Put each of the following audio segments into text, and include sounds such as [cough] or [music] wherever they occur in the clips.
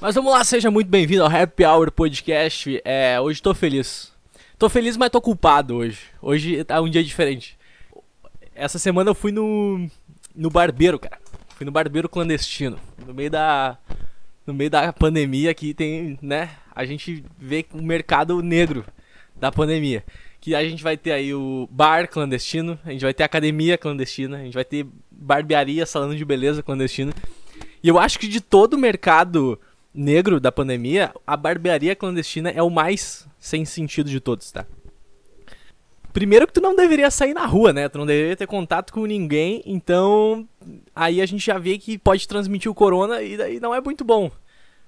Mas vamos lá, seja muito bem-vindo ao Happy Hour Podcast. É, hoje tô feliz. Tô feliz, mas tô culpado hoje. Hoje tá um dia diferente. Essa semana eu fui no no barbeiro, cara. Fui no barbeiro clandestino, no meio da no meio da pandemia que tem, né? A gente vê o mercado negro da pandemia. Que a gente vai ter aí o bar clandestino, a gente vai ter academia clandestina, a gente vai ter barbearia, salão de beleza clandestino. E eu acho que de todo o mercado negro da pandemia, a barbearia clandestina é o mais sem sentido de todos, tá? Primeiro que tu não deveria sair na rua, né? Tu não deveria ter contato com ninguém, então aí a gente já vê que pode transmitir o corona e daí não é muito bom.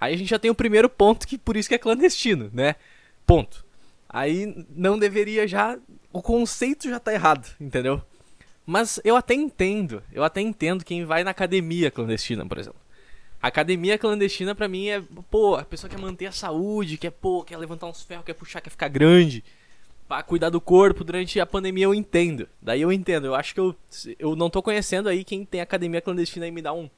Aí a gente já tem o primeiro ponto que por isso que é clandestino, né? Ponto. Aí não deveria já o conceito já tá errado, entendeu? Mas eu até entendo, eu até entendo quem vai na academia clandestina, por exemplo. Academia clandestina pra mim é, pô, a pessoa quer manter a saúde, quer, pô, quer levantar uns ferros, quer puxar, quer ficar grande, pra cuidar do corpo durante a pandemia eu entendo. Daí eu entendo, eu acho que eu, eu não tô conhecendo aí quem tem academia clandestina aí me dá um,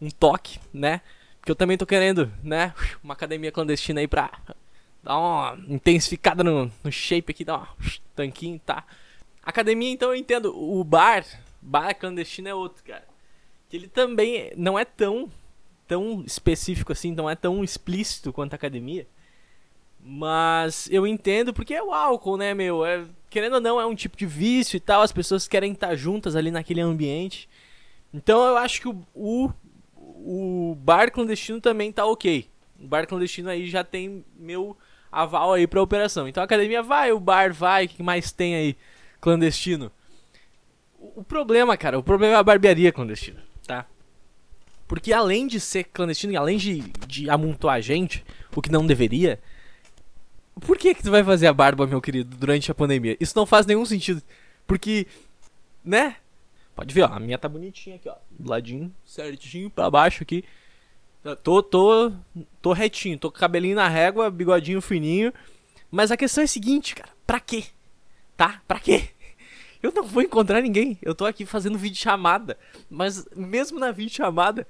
um toque, né? Porque eu também tô querendo, né, uma academia clandestina aí pra dar uma intensificada no, no shape aqui, dar um tanquinho, tá? Academia, então eu entendo. O bar, bar clandestino é outro, cara. Que ele também não é tão tão específico assim, não é tão explícito quanto a academia. Mas eu entendo porque é o álcool, né, meu? É, querendo ou não, é um tipo de vício e tal. As pessoas querem estar juntas ali naquele ambiente. Então eu acho que o, o, o bar clandestino também tá ok. O bar clandestino aí já tem meu aval aí pra operação. Então a academia vai, o bar vai, o que mais tem aí clandestino? O, o problema, cara, o problema é a barbearia clandestina? Porque além de ser clandestino além de, de amontoar gente, o que não deveria, por que que tu vai fazer a barba, meu querido, durante a pandemia? Isso não faz nenhum sentido. Porque, né? Pode ver, ó, a minha tá bonitinha aqui, ó. Do ladinho, certinho pra baixo aqui. Tô, tô, tô retinho, tô com cabelinho na régua, bigodinho fininho. Mas a questão é a seguinte, cara. Pra quê? Tá? Pra quê? Eu não vou encontrar ninguém. Eu tô aqui fazendo vídeo chamada. Mas mesmo na vídeo chamada,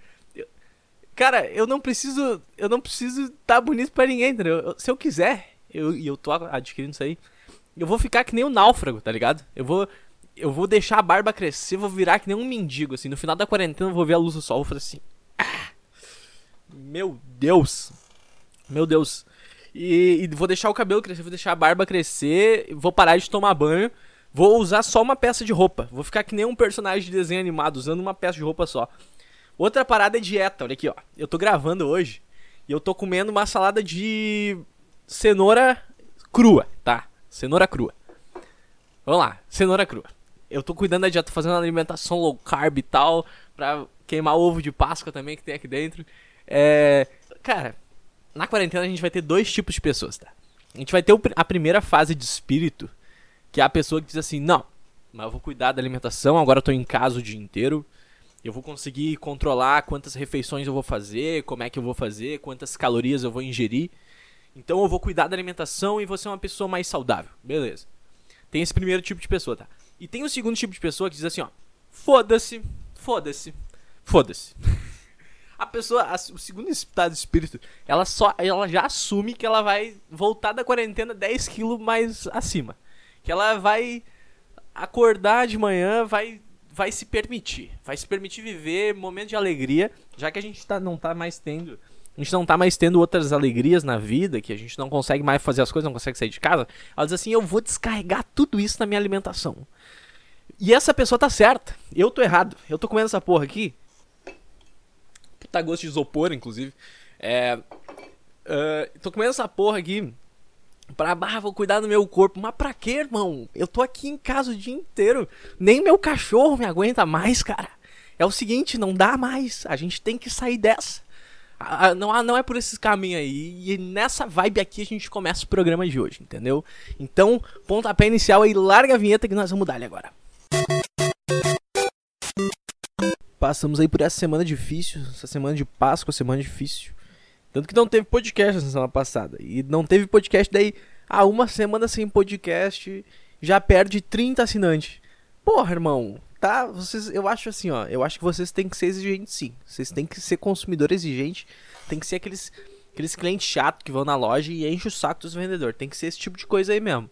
cara, eu não preciso, eu não preciso estar tá bonito para ninguém, entendeu? Eu, se eu quiser, eu e eu tô adquirindo isso aí, eu vou ficar que nem um náufrago, tá ligado? Eu vou eu vou deixar a barba crescer, vou virar que nem um mendigo assim. No final da quarentena eu vou ver a luz do sol, vou fazer assim. Ah, meu Deus. Meu Deus. E, e, vou deixar o cabelo crescer, vou deixar a barba crescer, vou parar de tomar banho Vou usar só uma peça de roupa. Vou ficar que nem um personagem de desenho animado, usando uma peça de roupa só. Outra parada é dieta, olha aqui, ó. Eu tô gravando hoje e eu tô comendo uma salada de cenoura crua, tá? Cenoura crua. Vamos lá, cenoura crua. Eu tô cuidando da dieta, fazendo alimentação low carb e tal, pra queimar ovo de Páscoa também que tem aqui dentro. É. Cara, na quarentena a gente vai ter dois tipos de pessoas, tá? A gente vai ter a primeira fase de espírito, que é a pessoa que diz assim: não, mas eu vou cuidar da alimentação, agora eu tô em casa o dia inteiro. Eu vou conseguir controlar quantas refeições eu vou fazer, como é que eu vou fazer, quantas calorias eu vou ingerir. Então eu vou cuidar da alimentação e vou ser uma pessoa mais saudável. Beleza. Tem esse primeiro tipo de pessoa, tá? E tem o segundo tipo de pessoa que diz assim, ó: foda-se, foda-se, foda-se. [laughs] a pessoa, a, o segundo estado de espírito, ela só ela já assume que ela vai voltar da quarentena 10 quilos mais acima que ela vai acordar de manhã, vai vai se permitir, vai se permitir viver momentos de alegria, já que a gente tá, não tá mais tendo, a gente não tá mais tendo outras alegrias na vida, que a gente não consegue mais fazer as coisas, não consegue sair de casa. Ela diz assim: "Eu vou descarregar tudo isso na minha alimentação". E essa pessoa tá certa. Eu tô errado. Eu tô comendo essa porra aqui. Tá gosto de isopor, inclusive. É, uh, tô comendo essa porra aqui Pra, ah, vou cuidar do meu corpo. Mas pra quê, irmão? Eu tô aqui em casa o dia inteiro. Nem meu cachorro me aguenta mais, cara. É o seguinte, não dá mais. A gente tem que sair dessa. Ah, não, não é por esses caminhos aí. E nessa vibe aqui a gente começa o programa de hoje, entendeu? Então, pontapé inicial aí, larga a vinheta que nós vamos dar agora. Passamos aí por essa semana difícil, essa semana de Páscoa, semana difícil. Tanto que não teve podcast na semana passada. E não teve podcast daí. Ah, uma semana sem podcast já perde 30 assinantes. Porra, irmão. Tá, vocês, eu acho assim, ó. Eu acho que vocês têm que ser exigentes sim. Vocês têm que ser consumidor exigente. Tem que ser aqueles aqueles clientes chatos que vão na loja e enchem o saco dos vendedores. Tem que ser esse tipo de coisa aí mesmo.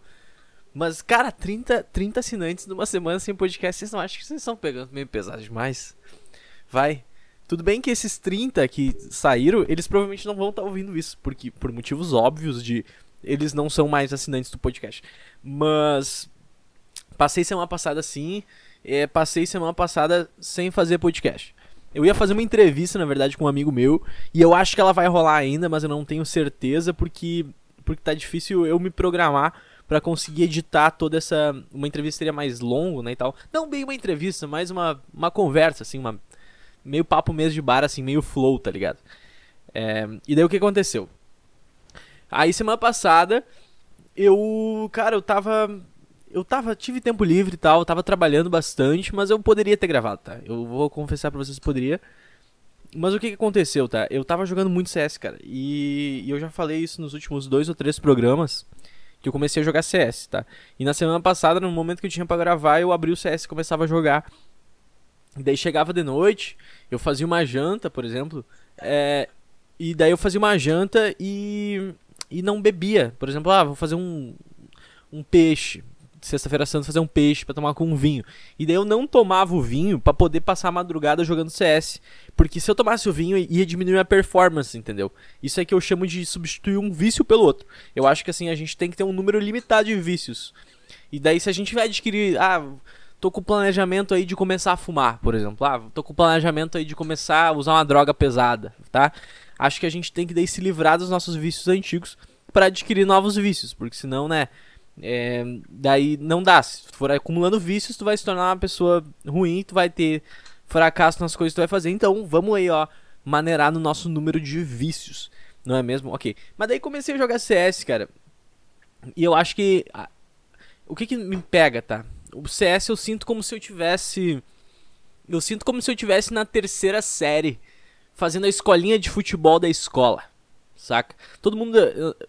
Mas, cara, 30, 30 assinantes numa semana sem podcast, vocês não acham que vocês estão pegando meio pesado demais? Vai. Tudo bem que esses 30 que saíram, eles provavelmente não vão estar tá ouvindo isso, porque por motivos óbvios de eles não são mais assinantes do podcast. Mas passei semana passada assim, é, passei semana passada sem fazer podcast. Eu ia fazer uma entrevista, na verdade, com um amigo meu, e eu acho que ela vai rolar ainda, mas eu não tenho certeza porque porque tá difícil eu me programar para conseguir editar toda essa uma entrevista seria mais longo, né, e tal. Não bem uma entrevista, mais uma uma conversa assim, uma meio papo mesmo de bar assim, meio flow, tá ligado? É, e daí o que aconteceu? Aí semana passada eu, cara, eu tava eu tava, tive tempo livre e tal, tava trabalhando bastante, mas eu poderia ter gravado, tá? Eu vou confessar pra vocês que poderia. Mas o que, que aconteceu, tá? Eu tava jogando muito CS, cara. E, e, eu já falei isso nos últimos dois ou três programas. Que eu comecei a jogar CS, tá? E na semana passada, no momento que eu tinha para gravar, eu abri o CS e começava a jogar. Daí chegava de noite, eu fazia uma janta, por exemplo. É, e daí eu fazia uma janta e, e não bebia. Por exemplo, ah, vou fazer um, um peixe sexta-feira santa fazer um peixe para tomar com um vinho. E daí eu não tomava o vinho para poder passar a madrugada jogando CS, porque se eu tomasse o vinho ia diminuir a performance, entendeu? Isso é que eu chamo de substituir um vício pelo outro. Eu acho que assim a gente tem que ter um número limitado de vícios. E daí se a gente vai adquirir, ah, tô com planejamento aí de começar a fumar, por exemplo. Ah, tô com planejamento aí de começar a usar uma droga pesada, tá? Acho que a gente tem que daí se livrar dos nossos vícios antigos para adquirir novos vícios, porque senão, né, é, daí não dá. Se tu for acumulando vícios, tu vai se tornar uma pessoa ruim, tu vai ter fracasso nas coisas que tu vai fazer. Então, vamos aí, ó, maneirar no nosso número de vícios. Não é mesmo? Ok. Mas daí comecei a jogar CS, cara. E eu acho que. O que que me pega, tá? O CS eu sinto como se eu tivesse. Eu sinto como se eu tivesse na terceira série. Fazendo a escolinha de futebol da escola. Saca? Todo mundo.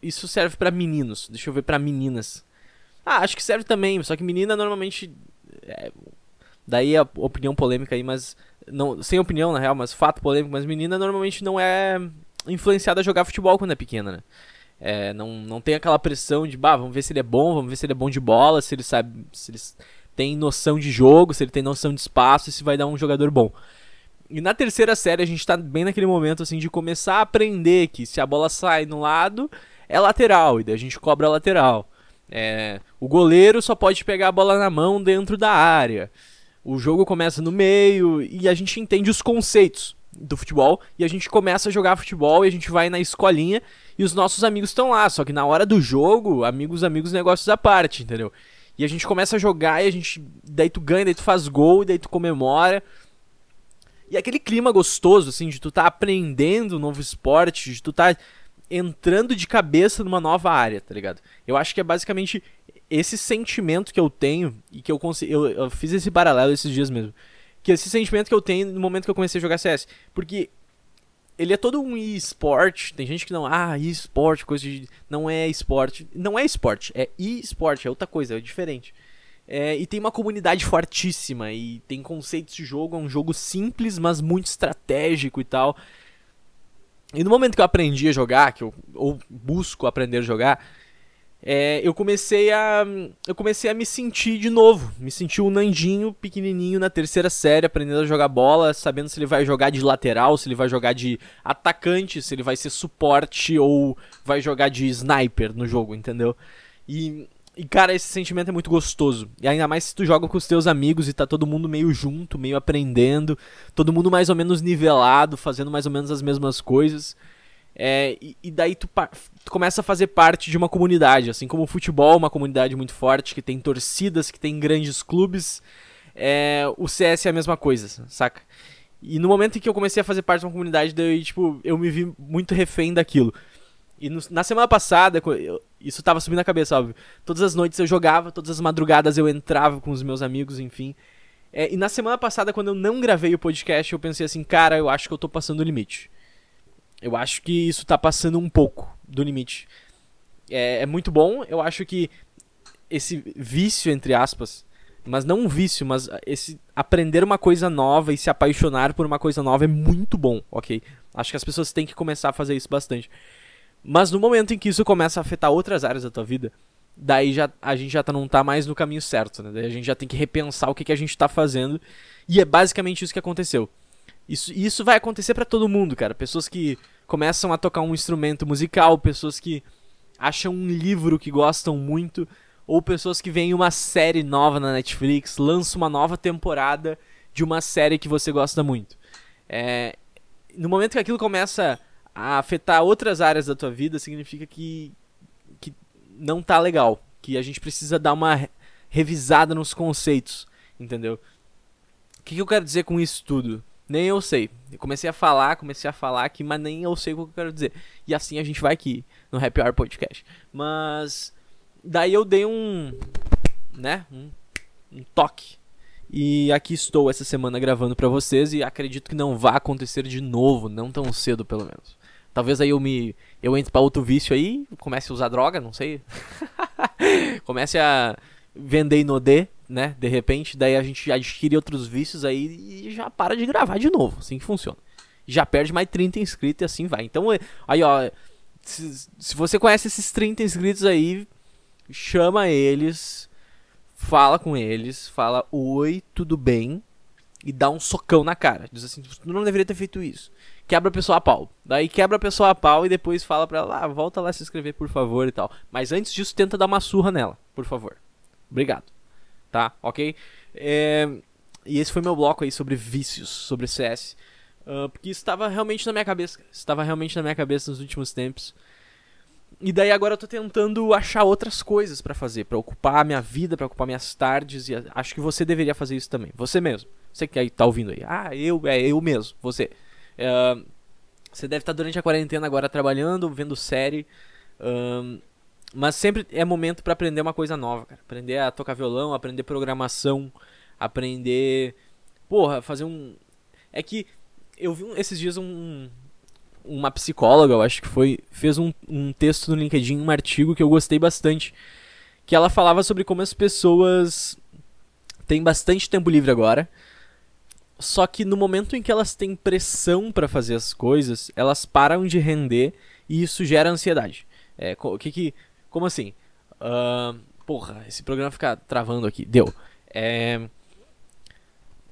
Isso serve para meninos. Deixa eu ver para meninas. Ah, acho que serve também, só que menina normalmente. É, daí a opinião polêmica aí, mas. Não, sem opinião, na real, mas fato polêmico, mas menina normalmente não é influenciada a jogar futebol quando é pequena, né? É, não, não tem aquela pressão de, bah, vamos ver se ele é bom, vamos ver se ele é bom de bola, se ele sabe. Se ele tem noção de jogo, se ele tem noção de espaço e se vai dar um jogador bom. E na terceira série a gente tá bem naquele momento assim de começar a aprender que se a bola sai no lado, é lateral, e daí a gente cobra a lateral. É, o goleiro só pode pegar a bola na mão dentro da área. O jogo começa no meio e a gente entende os conceitos do futebol e a gente começa a jogar futebol e a gente vai na escolinha e os nossos amigos estão lá, só que na hora do jogo, amigos, amigos, negócios à parte, entendeu? E a gente começa a jogar e a gente daí tu ganha, daí tu faz gol, daí tu comemora. E aquele clima gostoso assim de tu tá aprendendo um novo esporte, de tu tá entrando de cabeça numa nova área, tá ligado? Eu acho que é basicamente esse sentimento que eu tenho e que eu. Eu, eu, fiz esse paralelo esses dias mesmo. Que esse sentimento que eu tenho no momento que eu comecei a jogar CS. Porque ele é todo um e-sport. Tem gente que não. Ah, e-sport, coisa de. Não é esporte. Não é esporte, é e-sport, é outra coisa, é diferente. É, e tem uma comunidade fortíssima e tem conceitos de jogo, é um jogo simples, mas muito estratégico e tal. E no momento que eu aprendi a jogar, que eu ou busco aprender a jogar, é, eu comecei a eu comecei a me sentir de novo, me sentir um Nandinho pequenininho na terceira série, aprendendo a jogar bola, sabendo se ele vai jogar de lateral, se ele vai jogar de atacante, se ele vai ser suporte ou vai jogar de sniper no jogo, entendeu? E e, cara, esse sentimento é muito gostoso. E ainda mais se tu joga com os teus amigos e tá todo mundo meio junto, meio aprendendo, todo mundo mais ou menos nivelado, fazendo mais ou menos as mesmas coisas. É, e, e, daí tu, tu, começa a fazer parte de uma comunidade, assim como o futebol uma comunidade muito forte, que tem torcidas, que tem grandes clubes. É, o CS é a mesma coisa, saca? E no momento em que eu comecei a fazer parte de uma comunidade, daí, tipo, eu me vi muito refém daquilo. E no, na semana passada, eu, isso tava subindo a cabeça, óbvio. Todas as noites eu jogava, todas as madrugadas eu entrava com os meus amigos, enfim. É, e na semana passada, quando eu não gravei o podcast, eu pensei assim, cara, eu acho que eu tô passando o limite. Eu acho que isso tá passando um pouco do limite. É, é muito bom, eu acho que esse vício, entre aspas, mas não um vício, mas esse aprender uma coisa nova e se apaixonar por uma coisa nova é muito bom, ok? Acho que as pessoas têm que começar a fazer isso bastante. Mas no momento em que isso começa a afetar outras áreas da tua vida, daí já, a gente já tá, não tá mais no caminho certo, né? Daí a gente já tem que repensar o que, que a gente tá fazendo. E é basicamente isso que aconteceu. Isso, isso vai acontecer para todo mundo, cara. Pessoas que começam a tocar um instrumento musical, pessoas que acham um livro que gostam muito, ou pessoas que veem uma série nova na Netflix, lançam uma nova temporada de uma série que você gosta muito. É, no momento que aquilo começa a afetar outras áreas da tua vida, significa que, que não tá legal. Que a gente precisa dar uma revisada nos conceitos, entendeu? O que, que eu quero dizer com isso tudo? Nem eu sei. Eu comecei a falar, comecei a falar aqui, mas nem eu sei o que eu quero dizer. E assim a gente vai aqui no Happy Hour Podcast. Mas daí eu dei um, né, um, um toque. E aqui estou essa semana gravando para vocês e acredito que não vai acontecer de novo, não tão cedo pelo menos. Talvez aí eu me. Eu entre pra outro vício aí, comece a usar droga, não sei. [laughs] comece a vender Inodê, né? De repente, daí a gente adquire outros vícios aí e já para de gravar de novo. Assim que funciona. Já perde mais 30 inscritos e assim vai. Então, é, aí ó. Se, se você conhece esses 30 inscritos aí, chama eles, fala com eles, fala oi, tudo bem, e dá um socão na cara. Diz assim, tu não deveria ter feito isso quebra a pessoa a pau. Daí quebra a pessoa a pau e depois fala pra ela, ah, volta lá se inscrever, por favor e tal. Mas antes disso, tenta dar uma surra nela, por favor. Obrigado. Tá? Ok? É... E esse foi meu bloco aí sobre vícios, sobre CS. Uh, porque isso estava realmente na minha cabeça. Estava realmente na minha cabeça nos últimos tempos. E daí agora eu tô tentando achar outras coisas para fazer, para ocupar a minha vida, para ocupar minhas tardes e acho que você deveria fazer isso também. Você mesmo. Você que aí tá ouvindo aí. Ah, eu, é eu mesmo, você. Uh, você deve estar durante a quarentena agora trabalhando, vendo série. Um, mas sempre é momento para aprender uma coisa nova, cara. Aprender a tocar violão, aprender programação, aprender. Porra, fazer um. É que eu vi esses dias um. Uma psicóloga, eu acho que foi. Fez um, um texto no LinkedIn, um artigo que eu gostei bastante. Que ela falava sobre como as pessoas têm bastante tempo livre agora só que no momento em que elas têm pressão para fazer as coisas, elas param de render e isso gera ansiedade. É, o que que. Como assim? Uh, porra, esse programa fica travando aqui. Deu. É,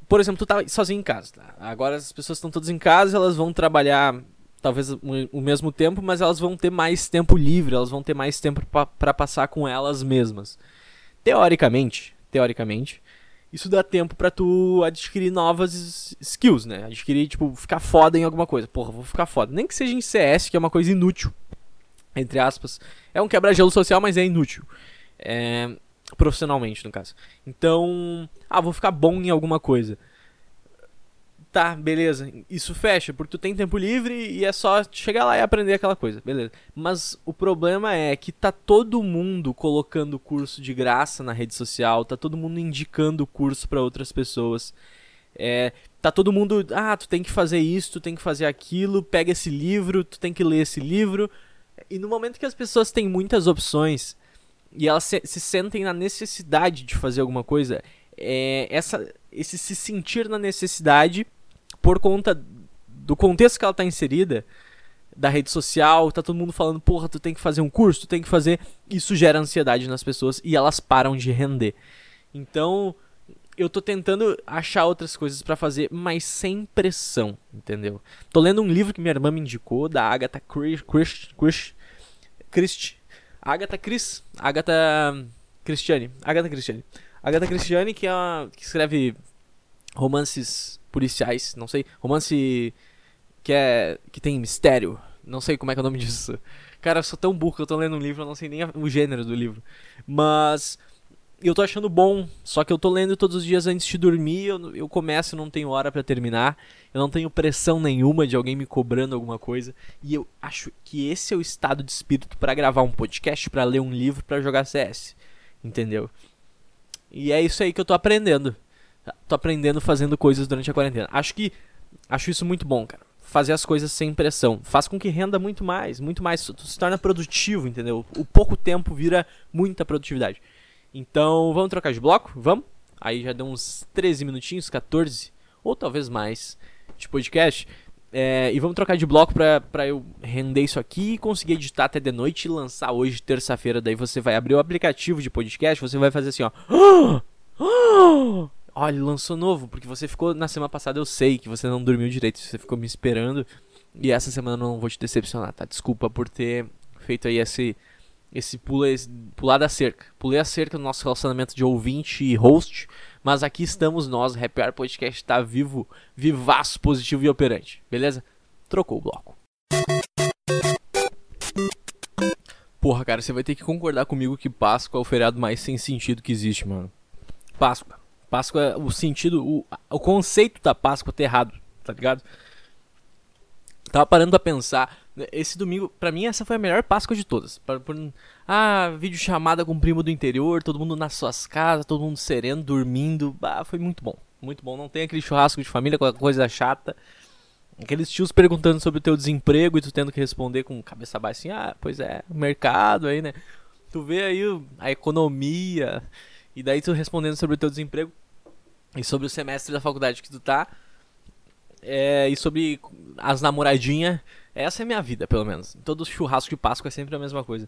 por exemplo, tu tá sozinho em casa. Tá? Agora as pessoas estão todas em casa, elas vão trabalhar talvez o mesmo tempo, mas elas vão ter mais tempo livre, elas vão ter mais tempo para passar com elas mesmas. Teoricamente, teoricamente, isso dá tempo para tu adquirir novas skills, né? Adquirir, tipo, ficar foda em alguma coisa. Porra, vou ficar foda. Nem que seja em CS, que é uma coisa inútil. Entre aspas. É um quebra-gelo social, mas é inútil. É... Profissionalmente, no caso. Então, ah, vou ficar bom em alguma coisa. Tá, beleza. Isso fecha, porque tu tem tempo livre e é só chegar lá e aprender aquela coisa, beleza. Mas o problema é que tá todo mundo colocando curso de graça na rede social, tá todo mundo indicando curso para outras pessoas. É, tá todo mundo, ah, tu tem que fazer isso, tu tem que fazer aquilo, pega esse livro, tu tem que ler esse livro. E no momento que as pessoas têm muitas opções e elas se, se sentem na necessidade de fazer alguma coisa, é, essa, esse se sentir na necessidade por conta do contexto que ela está inserida, da rede social, tá todo mundo falando, porra, tu tem que fazer um curso, tu tem que fazer. Isso gera ansiedade nas pessoas e elas param de render. Então, eu tô tentando achar outras coisas para fazer, mas sem pressão, entendeu? Tô lendo um livro que minha irmã me indicou, da Agatha Christie. Christie. Agatha Chris. Agatha Christiane. Agatha Christiane. Agatha Christiane, que, é uma, que escreve romances policiais, não sei, romance que é que tem mistério, não sei como é que é o nome disso. Cara, eu sou tão burro que eu tô lendo um livro, eu não sei nem o gênero do livro. Mas eu tô achando bom, só que eu tô lendo todos os dias antes de dormir, eu, eu começo e não tenho hora para terminar, eu não tenho pressão nenhuma de alguém me cobrando alguma coisa, e eu acho que esse é o estado de espírito para gravar um podcast, para ler um livro, para jogar CS. Entendeu? E é isso aí que eu tô aprendendo tô aprendendo fazendo coisas durante a quarentena. Acho que acho isso muito bom, cara. Fazer as coisas sem pressão. Faz com que renda muito mais, muito mais. Tu se torna produtivo, entendeu? O pouco tempo vira muita produtividade. Então, vamos trocar de bloco? Vamos? Aí já deu uns 13 minutinhos, 14, ou talvez mais, de podcast. É, e vamos trocar de bloco pra, pra eu render isso aqui, conseguir editar até de noite e lançar hoje, terça-feira. Daí você vai abrir o aplicativo de podcast, você vai fazer assim, ó. [gasps] Olha, lançou novo, porque você ficou na semana passada, eu sei que você não dormiu direito, você ficou me esperando. E essa semana eu não vou te decepcionar, tá? Desculpa por ter feito aí esse esse pula esse, pular da cerca. Pulei a cerca no nosso relacionamento de ouvinte e host, mas aqui estamos nós, Happy Hour Podcast tá vivo, vivaço, positivo e operante. Beleza? Trocou o bloco. Porra, cara, você vai ter que concordar comigo que Páscoa é o feriado mais sem sentido que existe, mano. Páscoa. Páscoa, o sentido, o, o conceito da Páscoa tá errado, tá ligado? Tava parando pra pensar. Esse domingo, pra mim, essa foi a melhor Páscoa de todas. Por, ah, vídeo chamada com o primo do interior, todo mundo nas suas casas, todo mundo sereno, dormindo. Ah, foi muito bom. Muito bom. Não tem aquele churrasco de família com coisa chata. Aqueles tios perguntando sobre o teu desemprego e tu tendo que responder com cabeça baixa assim, ah, pois é, mercado aí, né? Tu vê aí a economia, e daí tu respondendo sobre o teu desemprego e sobre o semestre da faculdade que tu tá. É, e sobre as namoradinhas. Essa é minha vida, pelo menos. Todo churrasco de Páscoa é sempre a mesma coisa.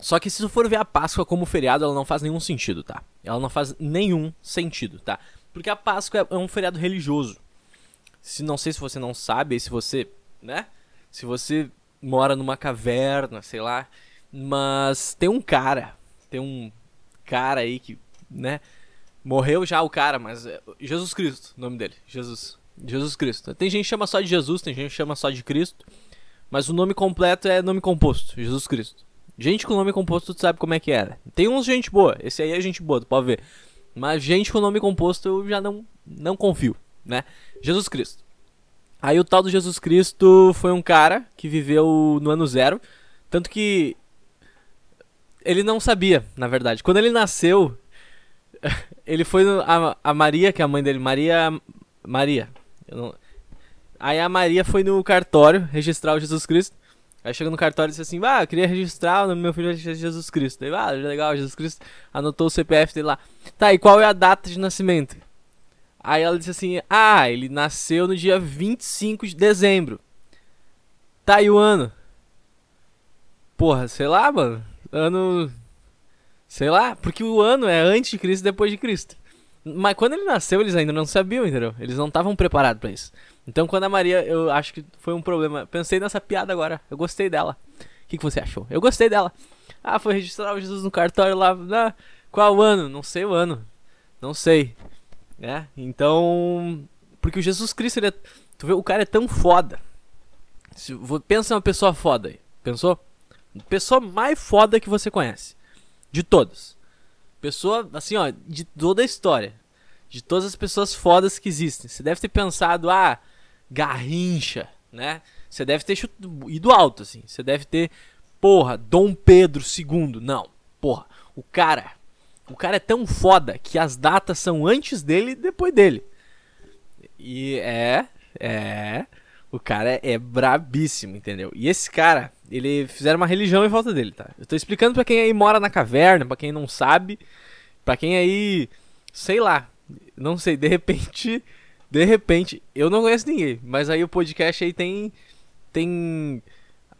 Só que se tu for ver a Páscoa como feriado, ela não faz nenhum sentido, tá? Ela não faz nenhum sentido, tá? Porque a Páscoa é um feriado religioso. Se não sei se você não sabe, se você, né? Se você mora numa caverna, sei lá, mas tem um cara, tem um cara aí que, né? Morreu já o cara, mas é Jesus Cristo, o nome dele, Jesus. Jesus Cristo. Tem gente que chama só de Jesus, tem gente que chama só de Cristo, mas o nome completo é nome composto, Jesus Cristo. Gente com nome composto, tu sabe como é que era. Tem uns gente boa, esse aí é gente boa, tu pode ver. Mas gente com nome composto eu já não, não confio, né? Jesus Cristo. Aí o tal do Jesus Cristo foi um cara que viveu no ano zero. Tanto que ele não sabia, na verdade. Quando ele nasceu, [laughs] ele foi no, a, a Maria, que é a mãe dele, Maria. Maria. Não, aí a Maria foi no cartório registrar o Jesus Cristo. Aí chega no cartório e disse assim: Ah, eu queria registrar o nome do meu filho é Jesus Cristo. Aí, ah, legal, Jesus Cristo. Anotou o CPF dele lá. Tá, e qual é a data de nascimento? Aí ela disse assim: Ah, ele nasceu no dia 25 de dezembro. Tá, e o ano? Porra, sei lá, mano ano. Sei lá, porque o ano é antes de Cristo e depois de Cristo. Mas quando ele nasceu, eles ainda não sabiam, entendeu? Eles não estavam preparados para isso. Então, quando a Maria, eu acho que foi um problema. Pensei nessa piada agora. Eu gostei dela. O que, que você achou? Eu gostei dela. Ah, foi registrar o Jesus no cartório lá. Ah, qual ano? Não sei o ano. Não sei. É, então. Porque o Jesus Cristo, ele é, Tu vê, o cara é tão foda. Se, pensa uma pessoa foda aí. Pensou? Pessoa mais foda que você conhece. De todos. Pessoa, assim, ó, de toda a história. De todas as pessoas fodas que existem. Você deve ter pensado, ah, Garrincha, né? Você deve ter ido alto, assim. Você deve ter, porra, Dom Pedro II. Não, porra, o cara. O cara é tão foda que as datas são antes dele e depois dele. E é, é. O cara é brabíssimo, entendeu? E esse cara, ele fizeram uma religião em volta dele, tá? Eu tô explicando para quem aí mora na caverna, para quem não sabe, para quem aí, sei lá, não sei, de repente, de repente, eu não conheço ninguém, mas aí o podcast aí tem tem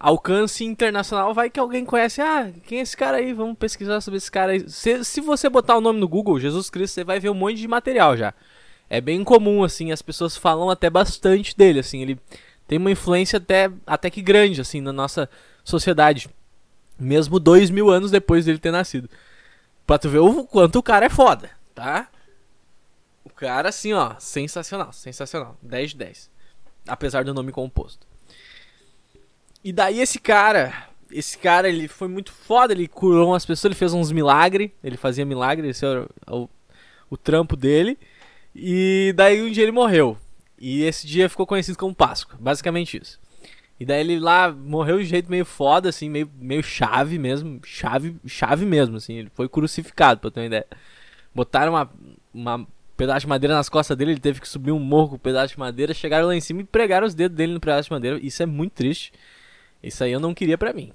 alcance internacional, vai que alguém conhece, ah, quem é esse cara aí? Vamos pesquisar sobre esse cara aí. Se, se você botar o nome no Google, Jesus Cristo, você vai ver um monte de material já é bem comum, assim, as pessoas falam até bastante dele, assim, ele tem uma influência até, até que grande, assim, na nossa sociedade, mesmo dois mil anos depois dele ter nascido. Pra tu ver o quanto o cara é foda, tá? O cara, assim, ó, sensacional, sensacional, 10 de 10, apesar do nome composto. E daí esse cara, esse cara, ele foi muito foda, ele curou umas pessoas, ele fez uns milagres, ele fazia milagre, esse é o, o, o trampo dele. E daí um dia ele morreu. E esse dia ficou conhecido como Páscoa, basicamente isso. E daí ele lá morreu de jeito meio foda, assim, meio, meio chave mesmo, chave, chave mesmo, assim, ele foi crucificado, pra ter uma ideia. Botaram uma, uma pedaço de madeira nas costas dele, ele teve que subir um morro com um pedaço de madeira, chegaram lá em cima e pregaram os dedos dele no pedaço de madeira. Isso é muito triste. Isso aí eu não queria pra mim.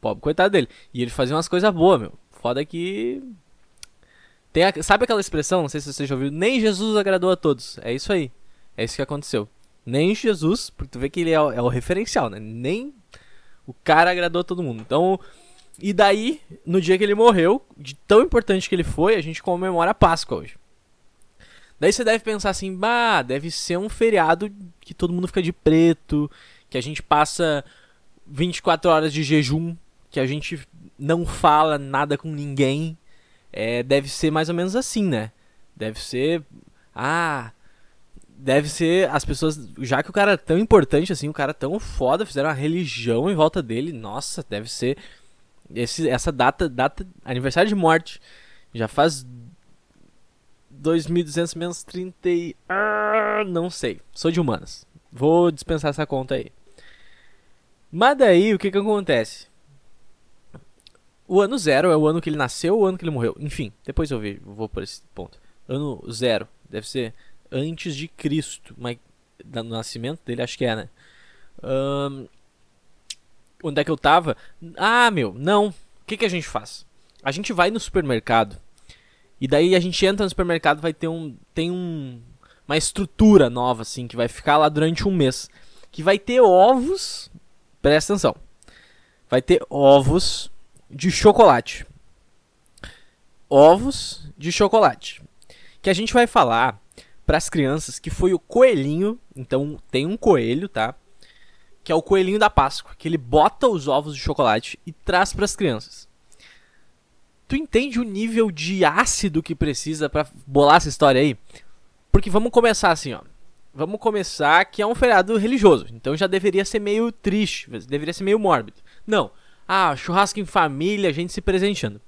Pobre coitado dele. E ele fazia umas coisas boas, meu. Foda que tem a, sabe aquela expressão, não sei se você já ouviu, nem Jesus agradou a todos. É isso aí. É isso que aconteceu. Nem Jesus, porque tu vê que ele é o, é o referencial, né? Nem o cara agradou todo mundo. Então, e daí, no dia que ele morreu, de tão importante que ele foi, a gente comemora a Páscoa hoje. Daí você deve pensar assim, bah, deve ser um feriado que todo mundo fica de preto, que a gente passa 24 horas de jejum, que a gente não fala nada com ninguém. É, deve ser mais ou menos assim, né? Deve ser. Ah. Deve ser as pessoas. Já que o cara é tão importante assim, o cara é tão foda, fizeram uma religião em volta dele. Nossa, deve ser. Esse, essa data, data. Aniversário de morte. Já faz 2.200 menos 30 e... Ah, não sei. Sou de humanas. Vou dispensar essa conta aí. Mas daí, o que que acontece? O ano zero é o ano que ele nasceu ou o ano que ele morreu? Enfim, depois eu vou por esse ponto. Ano zero deve ser antes de Cristo. Mas no nascimento dele, acho que é, né? Um, onde é que eu tava? Ah, meu, não. O que, que a gente faz? A gente vai no supermercado e daí a gente entra no supermercado, vai ter um. Tem um. Uma estrutura nova, assim, que vai ficar lá durante um mês. Que vai ter ovos. Presta atenção. Vai ter ovos de chocolate. Ovos de chocolate. Que a gente vai falar para as crianças que foi o coelhinho. Então tem um coelho, tá? Que é o coelhinho da Páscoa. Que ele bota os ovos de chocolate e traz para as crianças. Tu entende o nível de ácido que precisa para bolar essa história aí? Porque vamos começar assim, ó. Vamos começar que é um feriado religioso. Então já deveria ser meio triste, deveria ser meio mórbido. Não. Ah, churrasco em família, a gente se presenteando.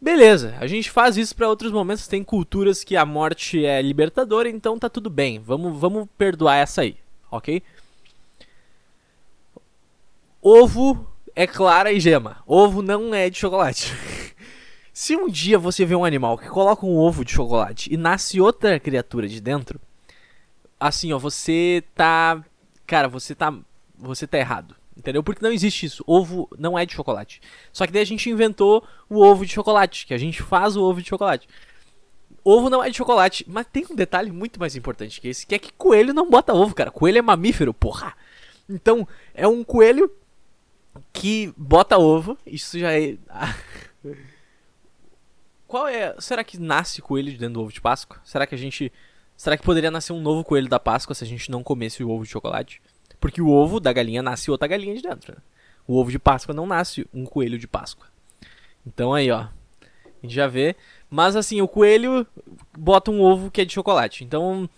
Beleza, a gente faz isso para outros momentos. Tem culturas que a morte é libertadora, então tá tudo bem. Vamos, vamos perdoar essa aí, ok? Ovo é clara e gema. Ovo não é de chocolate. [laughs] Se um dia você vê um animal que coloca um ovo de chocolate e nasce outra criatura de dentro, assim, ó, você tá. Cara, você tá. Você tá errado. Entendeu? Porque não existe isso. Ovo não é de chocolate. Só que daí a gente inventou o ovo de chocolate, que a gente faz o ovo de chocolate. Ovo não é de chocolate, mas tem um detalhe muito mais importante que esse, que é que coelho não bota ovo, cara. Coelho é mamífero, porra. Então, é um coelho que bota ovo. Isso já é. [laughs] Qual é. Será que nasce coelho de dentro do ovo de Páscoa? Será que a gente. Será que poderia nascer um novo coelho da Páscoa se a gente não comesse o ovo de chocolate? Porque o ovo da galinha nasce outra galinha de dentro. Né? O ovo de Páscoa não nasce um coelho de Páscoa. Então aí, ó. A gente já vê. Mas assim, o coelho bota um ovo que é de chocolate. Então.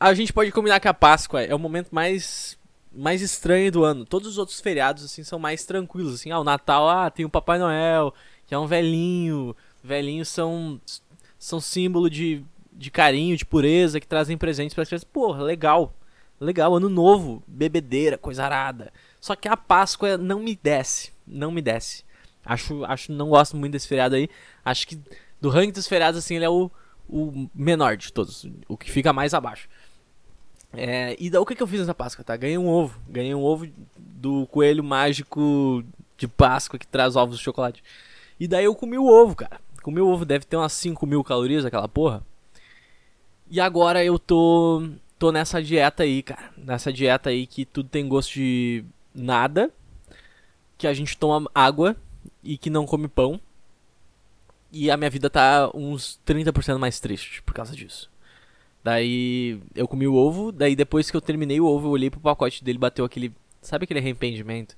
A gente pode combinar que a Páscoa é o momento mais mais estranho do ano. Todos os outros feriados assim são mais tranquilos, assim, ah, o Natal, ah, tem o Papai Noel, que é um velhinho, velhinhos são são símbolo de, de carinho, de pureza, que trazem presentes para as crianças. Porra, legal. Legal, ano novo, bebedeira, coisa arada. Só que a Páscoa não me desce, não me desce. Acho, acho não gosto muito desse feriado aí. Acho que do ranking dos feriados assim, ele é o, o menor de todos, o que fica mais abaixo. É, e daí o que, que eu fiz nessa Páscoa, tá? Ganhei um ovo. Ganhei um ovo do coelho mágico de Páscoa que traz ovos de chocolate. E daí eu comi o ovo, cara. Comer ovo deve ter umas 5 mil calorias aquela porra. E agora eu tô. Tô nessa dieta aí, cara. Nessa dieta aí que tudo tem gosto de nada. Que a gente toma água e que não come pão. E a minha vida tá uns 30% mais triste por causa disso. Daí eu comi o ovo, daí depois que eu terminei o ovo, eu olhei pro pacote dele, bateu aquele. Sabe aquele arrependimento?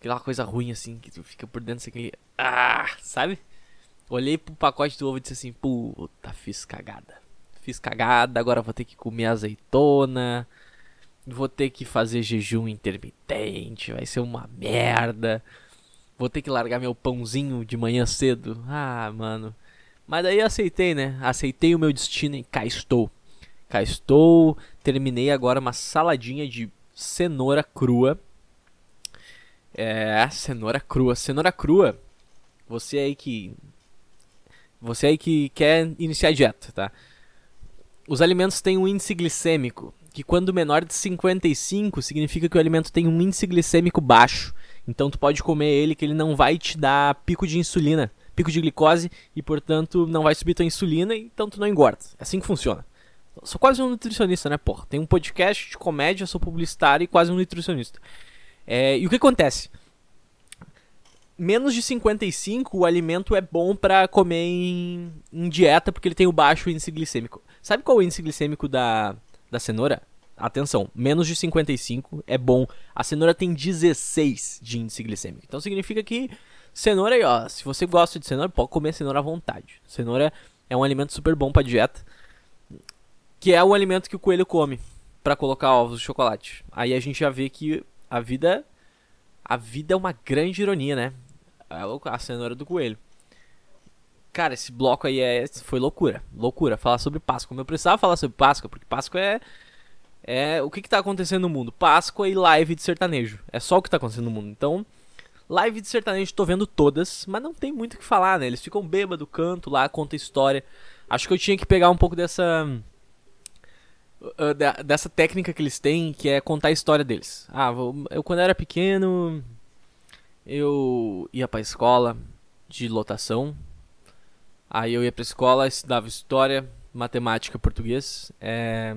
Aquela coisa ruim assim, que tu fica por dentro daquele. Ah, sabe? Olhei pro pacote do ovo e disse assim: Puta, fiz cagada. Fiz cagada, agora vou ter que comer azeitona. Vou ter que fazer jejum intermitente. Vai ser uma merda. Vou ter que largar meu pãozinho de manhã cedo. Ah, mano. Mas daí aceitei, né? Aceitei o meu destino e cá estou. Cá estou. Terminei agora uma saladinha de cenoura crua. É, cenoura crua. Cenoura crua. Você aí que você aí que quer iniciar dieta, tá? Os alimentos têm um índice glicêmico, que quando menor de 55 significa que o alimento tem um índice glicêmico baixo. Então tu pode comer ele que ele não vai te dar pico de insulina, pico de glicose e portanto não vai subir tua insulina, então tu não engorda. É assim que funciona. Sou quase um nutricionista, né, porra? Tem um podcast de comédia, sou publicitário e quase um nutricionista. É, e o que acontece? Menos de 55, o alimento é bom para comer em, em, dieta porque ele tem o baixo índice glicêmico. Sabe qual é o índice glicêmico da, da cenoura? Atenção, menos de 55 é bom. A cenoura tem 16 de índice glicêmico. Então significa que cenoura aí, ó, se você gosta de cenoura, pode comer cenoura à vontade. Cenoura é um alimento super bom para dieta que é o alimento que o coelho come para colocar ovos de chocolate. Aí a gente já vê que a vida a vida é uma grande ironia, né? É a cenoura do coelho. Cara, esse bloco aí é, foi loucura. Loucura. Falar sobre Páscoa. Eu precisava falar sobre Páscoa, porque Páscoa é. É o que, que tá acontecendo no mundo? Páscoa e live de sertanejo. É só o que tá acontecendo no mundo. Então, live de sertanejo tô vendo todas, mas não tem muito o que falar, né? Eles ficam bêbado, canto lá, conta história. Acho que eu tinha que pegar um pouco dessa uh, dessa técnica que eles têm, que é contar a história deles. Ah, eu quando era pequeno, eu ia pra escola de lotação. Aí eu ia pra escola, estudava história, matemática, português. É,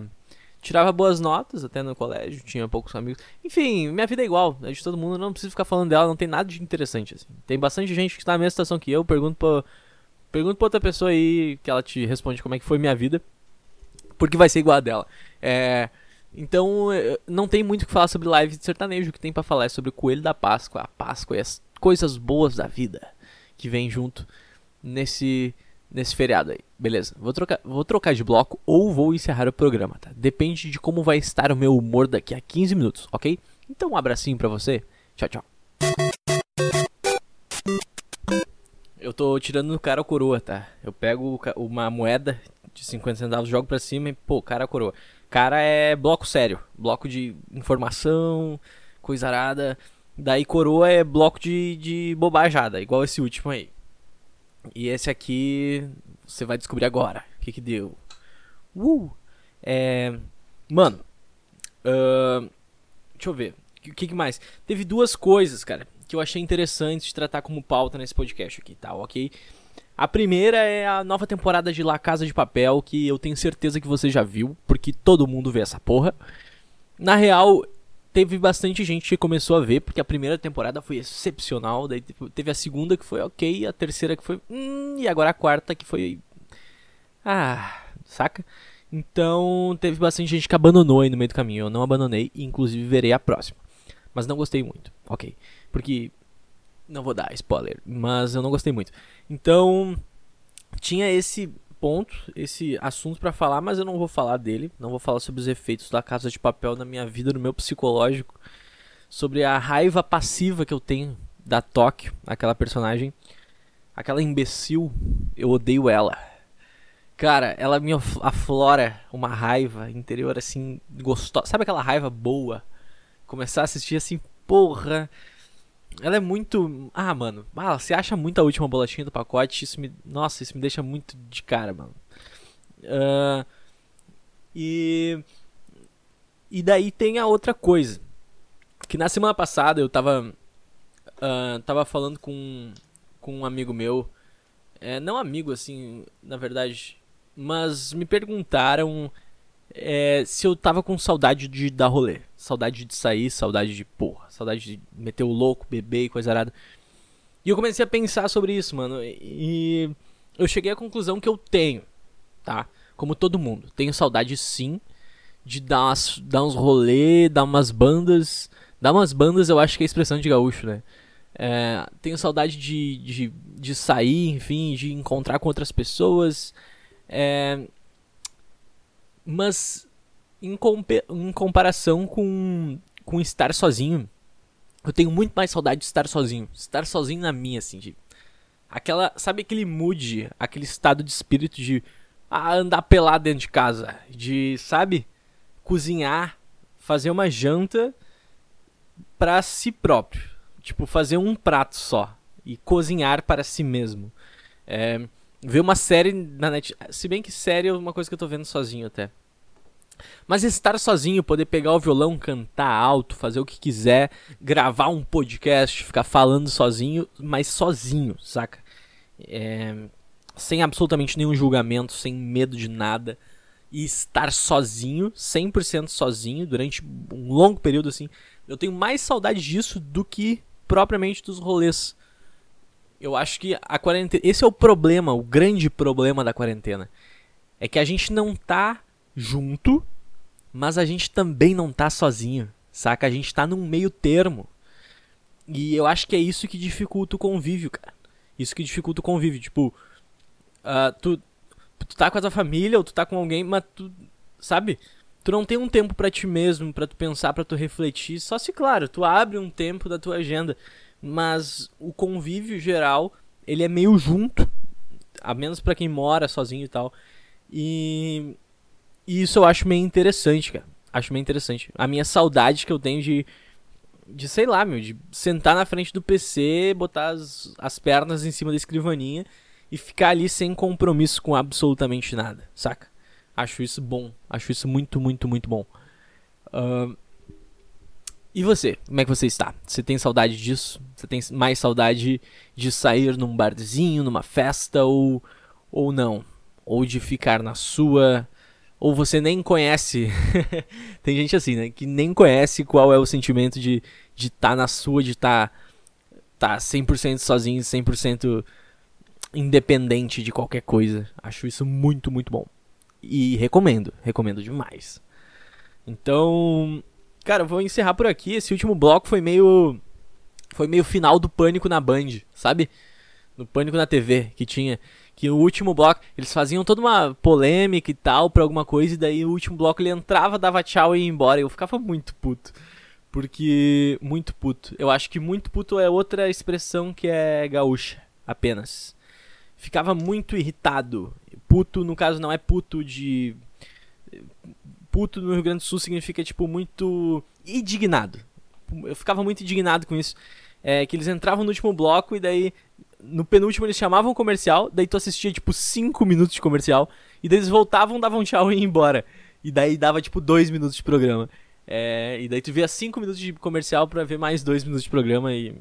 tirava boas notas até no colégio, tinha poucos amigos. Enfim, minha vida é igual, é de todo mundo, não preciso ficar falando dela, não tem nada de interessante assim. Tem bastante gente que está na mesma situação que eu, pergunto pra, pergunto outra pessoa aí que ela te responde como é que foi minha vida porque vai ser igual a dela. É, então, é, não tem muito o que falar sobre live de sertanejo. O que tem para falar é sobre o coelho da Páscoa, a Páscoa e as coisas boas da vida que vem junto nesse nesse feriado aí. Beleza? Vou trocar, vou trocar de bloco ou vou encerrar o programa, tá? Depende de como vai estar o meu humor daqui a 15 minutos, ok? Então, um abracinho pra você. Tchau, tchau. Eu tô tirando no cara a coroa, tá? Eu pego uma moeda de 50 centavos, jogo pra cima e, pô, cara coroa. Cara é bloco sério, bloco de informação, coisa arada. Daí coroa é bloco de, de bobajada, igual esse último aí. E esse aqui você vai descobrir agora. O que que deu? Uh! É... Mano, uh... deixa eu ver. O que, que mais? Teve duas coisas, cara, que eu achei interessante de tratar como pauta nesse podcast aqui, tá? Ok? A primeira é a nova temporada de La Casa de Papel, que eu tenho certeza que você já viu, porque todo mundo vê essa porra. Na real, teve bastante gente que começou a ver, porque a primeira temporada foi excepcional, daí teve a segunda que foi ok, a terceira que foi. Hum, e agora a quarta que foi. Ah, saca? Então teve bastante gente que abandonou aí no meio do caminho. Eu não abandonei, inclusive verei a próxima. Mas não gostei muito, ok. Porque não vou dar spoiler, mas eu não gostei muito. Então, tinha esse ponto, esse assunto para falar, mas eu não vou falar dele. Não vou falar sobre os efeitos da Casa de Papel na minha vida, no meu psicológico. Sobre a raiva passiva que eu tenho da Tóquio, aquela personagem. Aquela imbecil, eu odeio ela. Cara, ela me aflora uma raiva interior assim, gostosa. Sabe aquela raiva boa? Começar a assistir assim, porra ela é muito. Ah, mano. Ah, você acha muito a última bolachinha do pacote. Isso me. Nossa, isso me deixa muito de cara, mano. Uh, e. E daí tem a outra coisa. Que na semana passada eu tava. Uh, tava falando com, com um amigo meu. É, não amigo, assim, na verdade. Mas me perguntaram é, se eu tava com saudade de dar rolê. Saudade de sair, saudade de porra, saudade de meter o louco, beber e coisa arada. E eu comecei a pensar sobre isso, mano. E eu cheguei à conclusão que eu tenho, tá? Como todo mundo. Tenho saudade sim de dar, umas, dar uns rolê, dar umas bandas. Dar umas bandas eu acho que é expressão de gaúcho, né? É, tenho saudade de, de, de sair, enfim, de encontrar com outras pessoas. É, mas em, em comparação com, com estar sozinho, eu tenho muito mais saudade de estar sozinho. Estar sozinho na minha, assim, de. Aquela. Sabe aquele mood, aquele estado de espírito de ah, andar pelado dentro de casa. De, sabe? Cozinhar, fazer uma janta para si próprio. Tipo, fazer um prato só. E cozinhar para si mesmo. É, ver uma série na net. Se bem que série é uma coisa que eu tô vendo sozinho até. Mas estar sozinho, poder pegar o violão, cantar alto, fazer o que quiser, gravar um podcast, ficar falando sozinho, mas sozinho, saca? É... Sem absolutamente nenhum julgamento, sem medo de nada. e estar sozinho, 100% sozinho, durante um longo período assim. Eu tenho mais saudade disso do que propriamente dos rolês. Eu acho que a quarentena. Esse é o problema, o grande problema da quarentena. É que a gente não tá junto, mas a gente também não tá sozinho. Saca? A gente tá num meio termo. E eu acho que é isso que dificulta o convívio, cara. Isso que dificulta o convívio. Tipo, uh, tu, tu tá com a tua família ou tu tá com alguém, mas tu, sabe? Tu não tem um tempo para ti mesmo, para tu pensar, para tu refletir. Só se, claro, tu abre um tempo da tua agenda. Mas o convívio geral, ele é meio junto. A menos para quem mora sozinho e tal. E, e isso eu acho meio interessante, cara. Acho meio interessante. A minha saudade que eu tenho de de sei lá, meu, de sentar na frente do PC, botar as, as pernas em cima da escrivaninha e ficar ali sem compromisso com absolutamente nada, saca? Acho isso bom, acho isso muito, muito, muito bom. Uh, e você, como é que você está? Você tem saudade disso? Você tem mais saudade de sair num barzinho, numa festa ou, ou não? Ou de ficar na sua ou você nem conhece. [laughs] Tem gente assim, né? Que nem conhece qual é o sentimento de estar tá na sua, de estar tá, tá 100% sozinho, 100% independente de qualquer coisa. Acho isso muito, muito bom. E recomendo, recomendo demais. Então, cara, vou encerrar por aqui. Esse último bloco foi meio foi meio final do pânico na Band, sabe? No pânico na TV que tinha que o último bloco, eles faziam toda uma polêmica e tal pra alguma coisa, e daí o último bloco ele entrava, dava tchau e ia embora. E eu ficava muito puto. Porque. Muito puto. Eu acho que muito puto é outra expressão que é gaúcha, apenas. Ficava muito irritado. Puto, no caso, não é puto de. Puto no Rio Grande do Sul significa, tipo, muito. indignado. Eu ficava muito indignado com isso. É que eles entravam no último bloco e daí no penúltimo eles chamavam comercial, daí tu assistia tipo 5 minutos de comercial, e daí eles voltavam, davam tchau e iam embora. E daí dava tipo 2 minutos de programa. É, e daí tu via 5 minutos de comercial pra ver mais 2 minutos de programa e,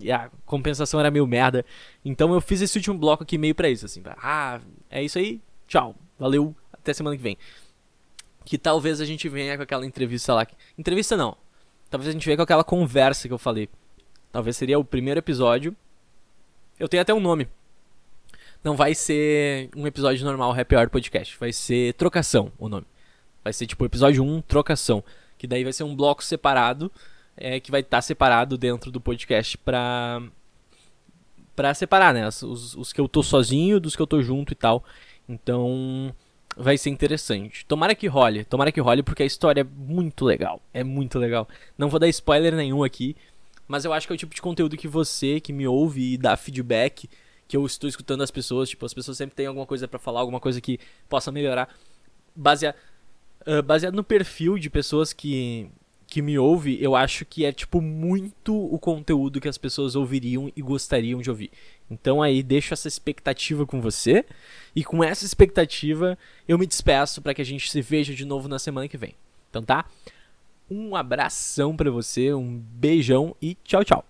e, a compensação era meio merda. Então eu fiz esse último bloco aqui meio pra isso, assim. Pra, ah, é isso aí, tchau, valeu, até semana que vem. Que talvez a gente venha com aquela entrevista lá. Entrevista não. Talvez a gente venha com aquela conversa que eu falei. Talvez seria o primeiro episódio eu tenho até um nome. Não vai ser um episódio normal Happy Hour Podcast. Vai ser Trocação o nome. Vai ser tipo episódio 1, Trocação. Que daí vai ser um bloco separado. É, que vai estar tá separado dentro do podcast pra. Pra separar, né? Os, os que eu tô sozinho dos que eu tô junto e tal. Então vai ser interessante. Tomara que role, tomara que role, porque a história é muito legal. É muito legal. Não vou dar spoiler nenhum aqui, mas eu acho que é o tipo de conteúdo que você, que me ouve e dá feedback, que eu estou escutando as pessoas, tipo, as pessoas sempre têm alguma coisa para falar, alguma coisa que possa melhorar. Baseado, uh, baseado no perfil de pessoas que, que me ouve, eu acho que é, tipo, muito o conteúdo que as pessoas ouviriam e gostariam de ouvir. Então aí deixo essa expectativa com você. E com essa expectativa, eu me despeço para que a gente se veja de novo na semana que vem. Então tá? Um abração para você, um beijão e tchau, tchau.